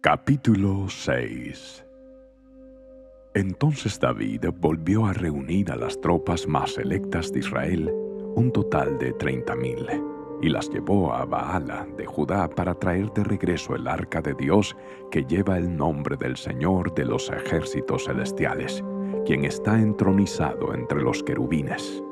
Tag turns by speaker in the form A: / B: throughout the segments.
A: Capítulo 6 Entonces David volvió a reunir a las tropas más selectas de Israel, un total de treinta mil, y las llevó a Baala de Judá para traer de regreso el arca de Dios que lleva el nombre del Señor de los ejércitos celestiales, quien está entronizado entre los querubines.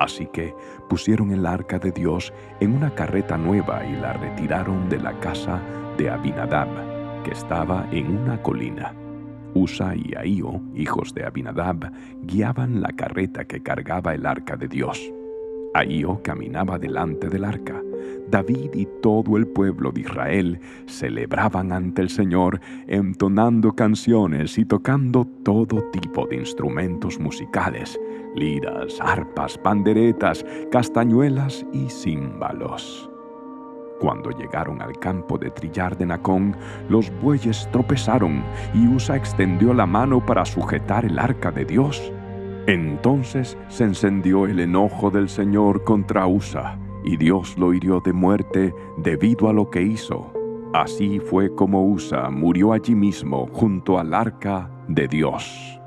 A: Así que pusieron el arca de Dios en una carreta nueva y la retiraron de la casa de Abinadab que estaba en una colina. Usa y Ahío, hijos de Abinadab, guiaban la carreta que cargaba el arca de Dios. Ahío caminaba delante del arca. David y todo el pueblo de Israel celebraban ante el Señor, entonando canciones y tocando todo tipo de instrumentos musicales, liras, arpas, panderetas, castañuelas y címbalos. Cuando llegaron al campo de trillar de Nacón, los bueyes tropezaron y Usa extendió la mano para sujetar el arca de Dios. Entonces se encendió el enojo del Señor contra Usa, y Dios lo hirió de muerte debido a lo que hizo. Así fue como Usa murió allí mismo junto al arca de Dios.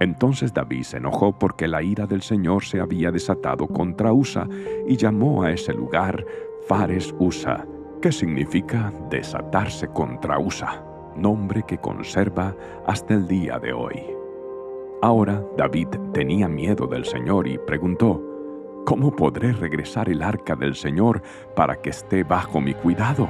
A: Entonces David se enojó porque la ira del Señor se había desatado contra Usa y llamó a ese lugar Fares Usa, que significa desatarse contra Usa, nombre que conserva hasta el día de hoy. Ahora David tenía miedo del Señor y preguntó, ¿Cómo podré regresar el arca del Señor para que esté bajo mi cuidado?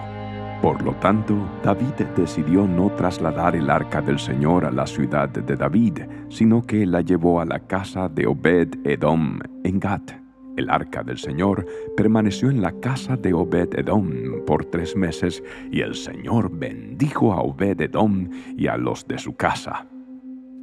A: Por lo tanto, David decidió no trasladar el arca del Señor a la ciudad de David, sino que la llevó a la casa de Obed Edom en Gat. El arca del Señor permaneció en la casa de Obed-Edom por tres meses y el Señor bendijo a Obed-Edom y a los de su casa.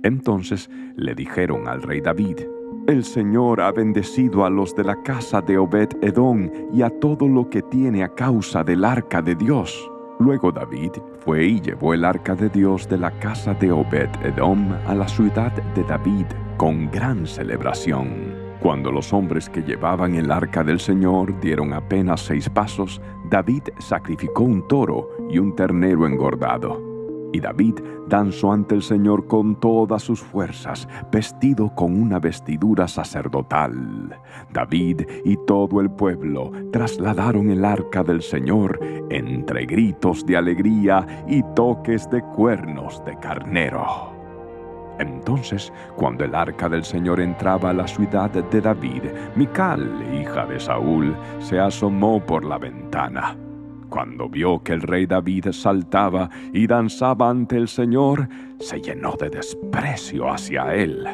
A: Entonces le dijeron al rey David, El Señor ha bendecido a los de la casa de Obed-Edom y a todo lo que tiene a causa del arca de Dios. Luego David fue y llevó el arca de Dios de la casa de Obed-Edom a la ciudad de David con gran celebración. Cuando los hombres que llevaban el arca del Señor dieron apenas seis pasos, David sacrificó un toro y un ternero engordado. Y David danzó ante el Señor con todas sus fuerzas, vestido con una vestidura sacerdotal. David y todo el pueblo trasladaron el arca del Señor entre gritos de alegría y toques de cuernos de carnero. Entonces, cuando el arca del Señor entraba a la ciudad de David, Mical, hija de Saúl, se asomó por la ventana. Cuando vio que el rey David saltaba y danzaba ante el Señor, se llenó de desprecio hacia él.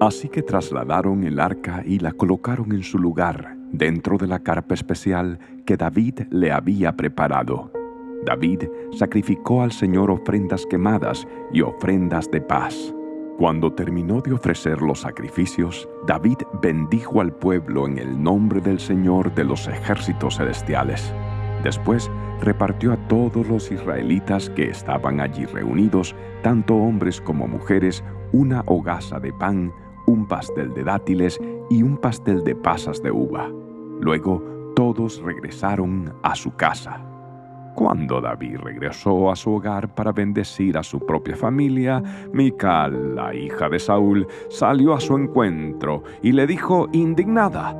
A: Así que trasladaron el arca y la colocaron en su lugar, dentro de la carpa especial que David le había preparado. David sacrificó al Señor ofrendas quemadas y ofrendas de paz. Cuando terminó de ofrecer los sacrificios, David bendijo al pueblo en el nombre del Señor de los ejércitos celestiales. Después repartió a todos los israelitas que estaban allí reunidos, tanto hombres como mujeres, una hogaza de pan, un pastel de dátiles y un pastel de pasas de uva. Luego todos regresaron a su casa. Cuando David regresó a su hogar para bendecir a su propia familia, Mical, la hija de Saúl, salió a su encuentro y le dijo indignada,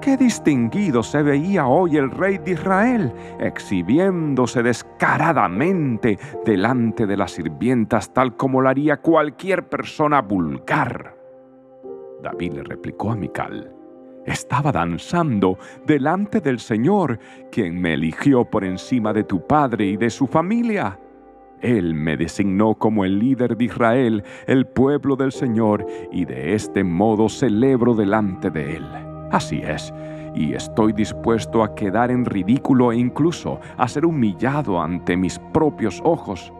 A: Qué distinguido se veía hoy el rey de Israel, exhibiéndose descaradamente delante de las sirvientas tal como lo haría cualquier persona vulgar. David le replicó a Mical, estaba danzando delante del Señor, quien me eligió por encima de tu padre y de su familia. Él me designó como el líder de Israel, el pueblo del Señor, y de este modo celebro delante de Él. Así es, y estoy dispuesto a quedar en ridículo e incluso a ser humillado ante mis propios ojos.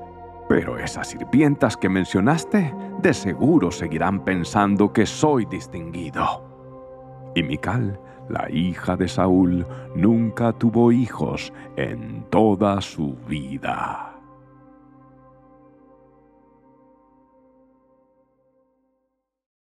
A: Pero esas sirvientas que mencionaste, de seguro seguirán pensando que soy distinguido. Y Mical, la hija de Saúl, nunca tuvo hijos en toda su vida.